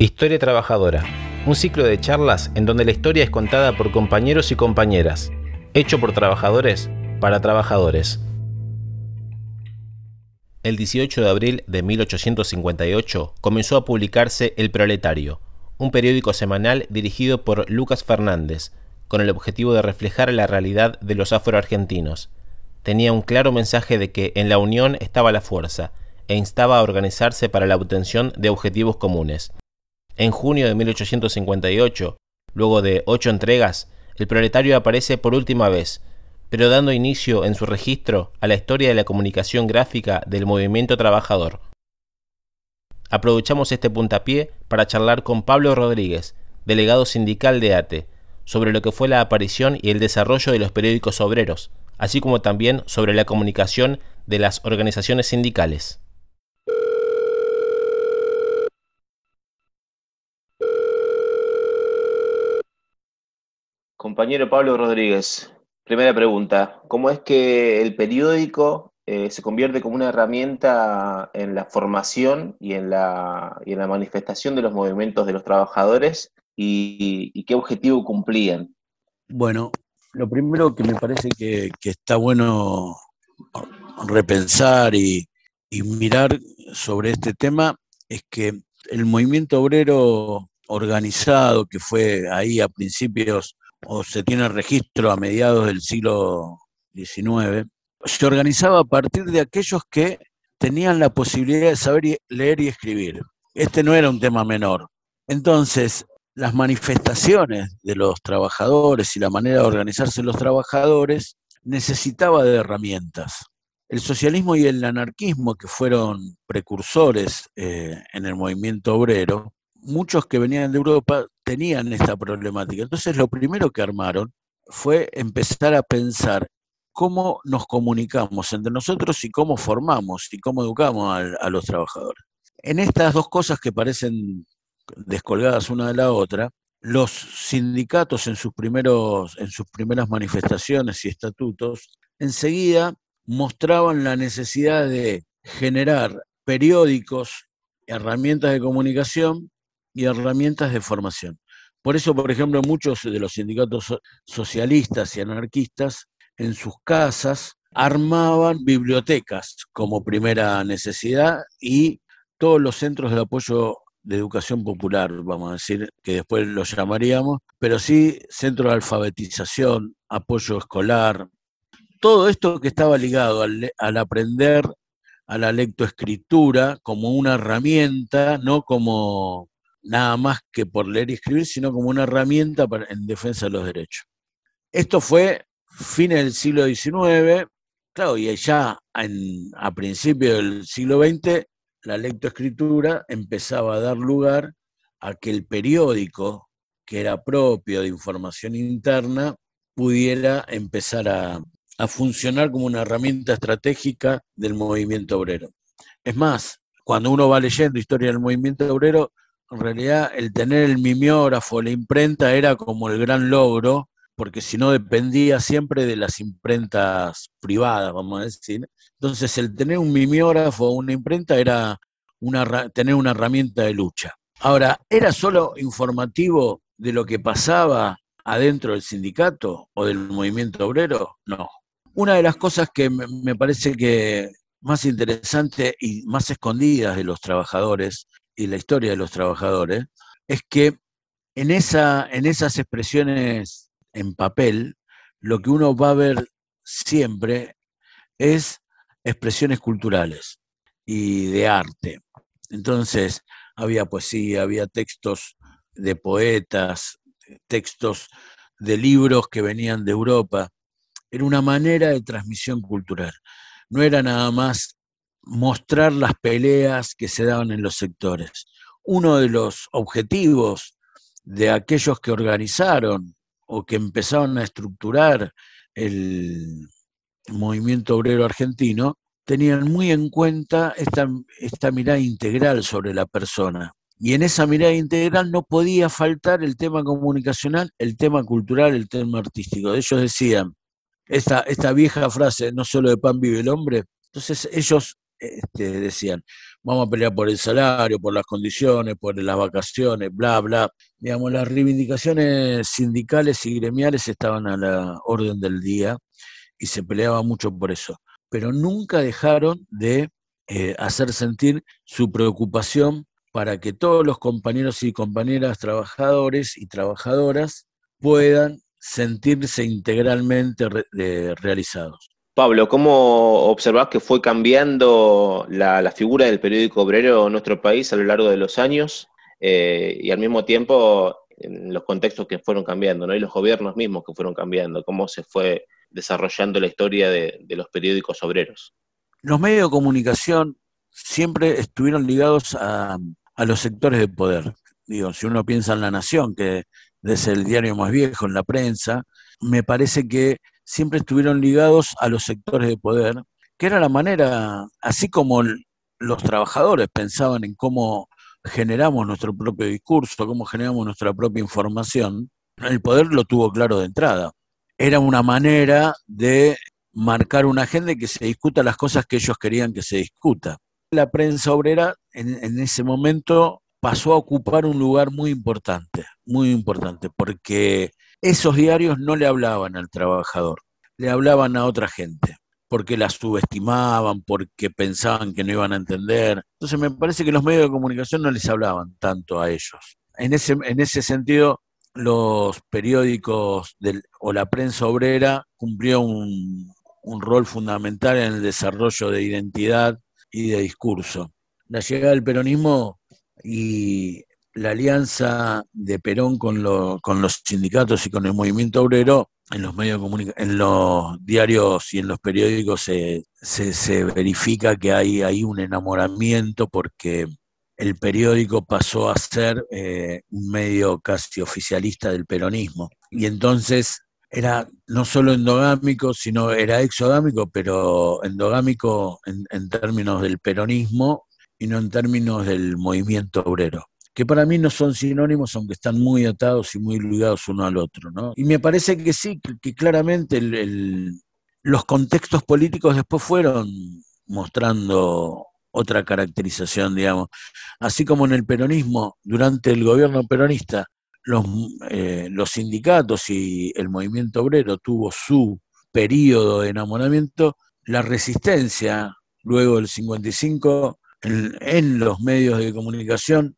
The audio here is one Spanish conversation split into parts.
Historia Trabajadora, un ciclo de charlas en donde la historia es contada por compañeros y compañeras, hecho por trabajadores para trabajadores. El 18 de abril de 1858 comenzó a publicarse El Proletario, un periódico semanal dirigido por Lucas Fernández, con el objetivo de reflejar la realidad de los afroargentinos. Tenía un claro mensaje de que en la unión estaba la fuerza, e instaba a organizarse para la obtención de objetivos comunes. En junio de 1858, luego de ocho entregas, el proletario aparece por última vez, pero dando inicio en su registro a la historia de la comunicación gráfica del movimiento trabajador. Aprovechamos este puntapié para charlar con Pablo Rodríguez, delegado sindical de ATE, sobre lo que fue la aparición y el desarrollo de los periódicos obreros, así como también sobre la comunicación de las organizaciones sindicales. Compañero Pablo Rodríguez, primera pregunta. ¿Cómo es que el periódico eh, se convierte como una herramienta en la formación y en la, en la manifestación de los movimientos de los trabajadores y, qué objetivo cumplían? Bueno, lo primero que me parece que, está bueno repensar y, y mirar sobre este tema es que el movimiento obrero organizado que fue ahí a principios o se tiene registro a mediados del siglo XIX, se organizaba a partir de aquellos que tenían la posibilidad de saber leer y escribir. Este no era un tema menor. Entonces, las manifestaciones de los trabajadores y la manera de organizarse los trabajadores necesitaba de herramientas. El socialismo y el anarquismo, que fueron precursores eh, en el movimiento obrero, muchos que venían de Europa tenían esta problemática. Entonces lo primero que armaron fue empezar a pensar cómo nos comunicamos entre nosotros y cómo formamos y cómo educamos a, los trabajadores. En estas dos cosas que parecen descolgadas una de la otra, los sindicatos en sus, primeros, en sus primeras manifestaciones y estatutos enseguida mostraban la necesidad de generar periódicos, herramientas de comunicación y herramientas de formación. Por eso, por ejemplo, muchos de los sindicatos socialistas y anarquistas en sus casas armaban bibliotecas como primera necesidad y todos los centros de apoyo de educación popular, vamos a decir, que después los llamaríamos, pero sí centro de alfabetización, apoyo escolar, todo esto que estaba ligado al, al aprender a la lectoescritura como una herramienta, no como nada más que por leer y escribir, sino como una herramienta en defensa de los derechos. Esto fue fines del siglo XIX, claro, y ya a principios del siglo XX la lectoescritura empezaba a dar lugar a que el periódico, que era propio de información interna, pudiera empezar a, a funcionar como una herramienta estratégica del movimiento obrero. Es más, cuando uno va leyendo historia del movimiento obrero, en realidad el tener el mimeógrafo, la imprenta, era como el gran logro, porque si no dependía siempre de las imprentas privadas, vamos a decir. Entonces el tener un mimeógrafo o una imprenta era una, tener una herramienta de lucha. Ahora, ¿era solo informativo de lo que pasaba adentro del sindicato o del movimiento obrero? No. Una de las cosas que me parece que más interesante y más escondidas de los trabajadores y la historia de los trabajadores, es que en, esa, en esas expresiones en papel, lo que uno va a ver siempre es expresiones culturales y de arte. Entonces, había poesía, había textos de poetas, textos de libros que venían de Europa. Era una manera de transmisión cultural. No era nada más mostrar las peleas que se daban en los sectores. Uno de los objetivos de aquellos que organizaron o que empezaron a estructurar el movimiento obrero argentino tenían muy en cuenta esta, esta mirada integral sobre la persona. Y en esa mirada integral no podía faltar el tema comunicacional, el tema cultural, el tema artístico. Ellos decían, esta, esta vieja frase, no solo de pan vive el hombre, entonces ellos este, decían, vamos a pelear por el salario, por las condiciones, por las vacaciones, bla, bla. Digamos, las reivindicaciones sindicales y gremiales estaban a la orden del día y se peleaba mucho por eso, pero nunca dejaron de eh, hacer sentir su preocupación para que todos los compañeros y compañeras trabajadores y trabajadoras puedan sentirse integralmente realizados. Pablo, ¿cómo observás que fue cambiando la, figura del periódico obrero en nuestro país a lo largo de los años eh, y al mismo tiempo en los contextos que fueron cambiando, ¿no? y los gobiernos mismos que fueron cambiando? ¿Cómo se fue desarrollando la historia de, los periódicos obreros? Los medios de comunicación siempre estuvieron ligados a, a los sectores de poder. Digo, si uno piensa en La Nación, que es el diario más viejo en la prensa, me parece que siempre estuvieron ligados a los sectores de poder, que era la manera, así como los trabajadores pensaban en cómo generamos nuestro propio discurso, cómo generamos nuestra propia información, el poder lo tuvo claro de entrada. Era una manera de marcar una agenda y que se discuta las cosas que ellos querían que se discuta. La prensa obrera en, en ese momento pasó a ocupar un lugar muy importante, muy importante, porque esos diarios no le hablaban al trabajador, le hablaban a otra gente, porque la subestimaban, porque pensaban que no iban a entender. Entonces me parece que los medios de comunicación no les hablaban tanto a ellos. En ese, en ese sentido, los periódicos o la prensa obrera cumplió un, un rol fundamental en el desarrollo de identidad y de discurso. La llegada del peronismo y la alianza de Perón con, con los sindicatos y con el movimiento obrero, en los medios en los diarios y en los periódicos se, se, verifica que hay, hay, un enamoramiento porque el periódico pasó a ser eh, un medio casi oficialista del peronismo. Y entonces era no solo endogámico, sino era exogámico, pero endogámico en, en términos del peronismo y no en términos del movimiento obrero que para mí no son sinónimos, aunque están muy atados y muy ligados uno al otro. ¿no? Y me parece que sí, que, claramente los contextos políticos después fueron mostrando otra caracterización, digamos. Así como en el peronismo, durante el gobierno peronista, los, eh, los sindicatos y el movimiento obrero tuvo su periodo de enamoramiento, la resistencia luego del 55 en los medios de comunicación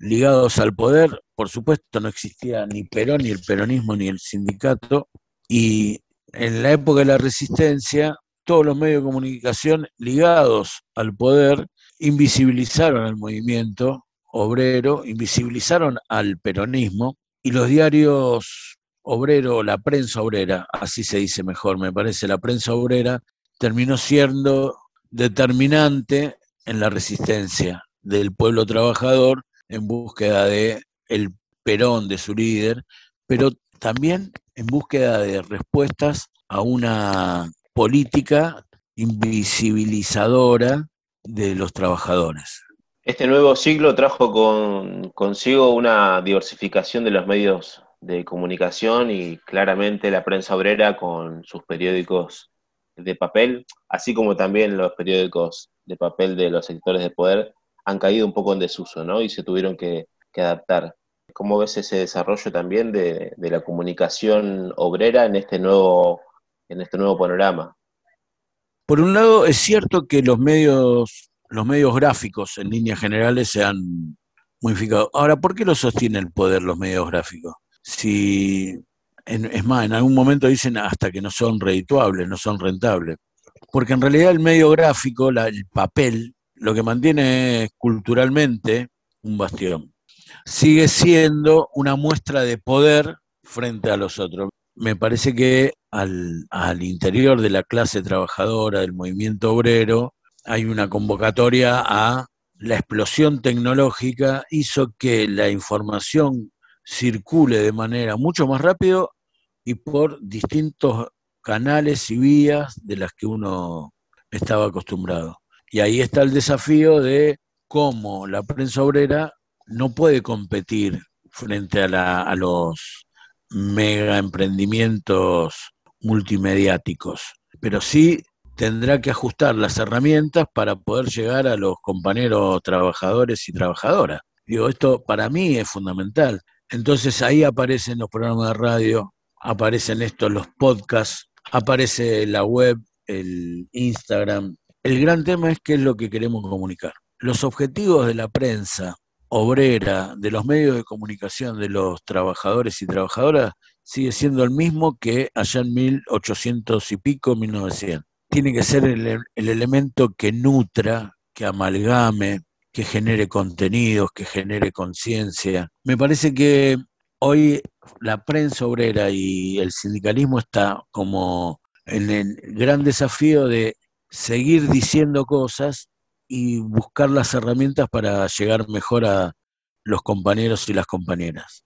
ligados al poder. Por supuesto, no existía ni Perón, ni el peronismo, ni el sindicato. Y en la época de la resistencia, todos los medios de comunicación ligados al poder invisibilizaron al movimiento obrero, invisibilizaron al peronismo y los diarios obrero, la prensa obrera, así se dice mejor, me parece, la prensa obrera terminó siendo determinante en la resistencia del pueblo trabajador en búsqueda de el Perón, de su líder, pero también en búsqueda de respuestas a una política invisibilizadora de los trabajadores. Este nuevo siglo trajo con, consigo una diversificación de los medios de comunicación y claramente la prensa obrera con sus periódicos de papel, así como también los periódicos de papel de los sectores de poder, han caído un poco en desuso, ¿no? Y se tuvieron que, adaptar. ¿Cómo ves ese desarrollo también de, la comunicación obrera en este nuevo, en este nuevo panorama? Por un lado, es cierto que los medios, los medios gráficos en líneas generales se han modificado. Ahora, ¿por qué lo sostiene el poder los medios gráficos? Si, es más, en algún momento dicen hasta que no son redituables, no son rentables. Porque en realidad el medio gráfico, el papel, lo que mantiene culturalmente un bastión. Sigue siendo una muestra de poder frente a los otros. Me parece que al, interior de la clase trabajadora, del movimiento obrero, hay una convocatoria a la explosión tecnológica hizo que la información circule de manera mucho más rápido y por distintos canales y vías de las que uno estaba acostumbrado. Y ahí está el desafío de cómo la prensa obrera no puede competir frente a, los mega emprendimientos multimediáticos, pero sí tendrá que ajustar las herramientas para poder llegar a los compañeros trabajadores y trabajadoras. Digo, esto para mí es fundamental. Entonces ahí aparecen los programas de radio, aparecen estos los podcasts, aparece la web, el Instagram. El gran tema es qué es lo que queremos comunicar. Los objetivos de la prensa obrera, de los medios de comunicación, de los trabajadores y trabajadoras, sigue siendo el mismo que allá en 1800 y pico, 1900. Tiene que ser el, el elemento que nutra, que amalgame, que genere contenidos, que genere conciencia. Me parece que hoy la prensa obrera y el sindicalismo está como en el gran desafío de seguir diciendo cosas y buscar las herramientas para llegar mejor a los compañeros y las compañeras.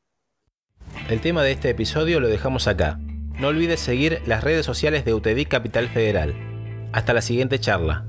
El tema de este episodio lo dejamos acá. No olvides seguir las redes sociales de UTEDIC Capital Federal. Hasta la siguiente charla.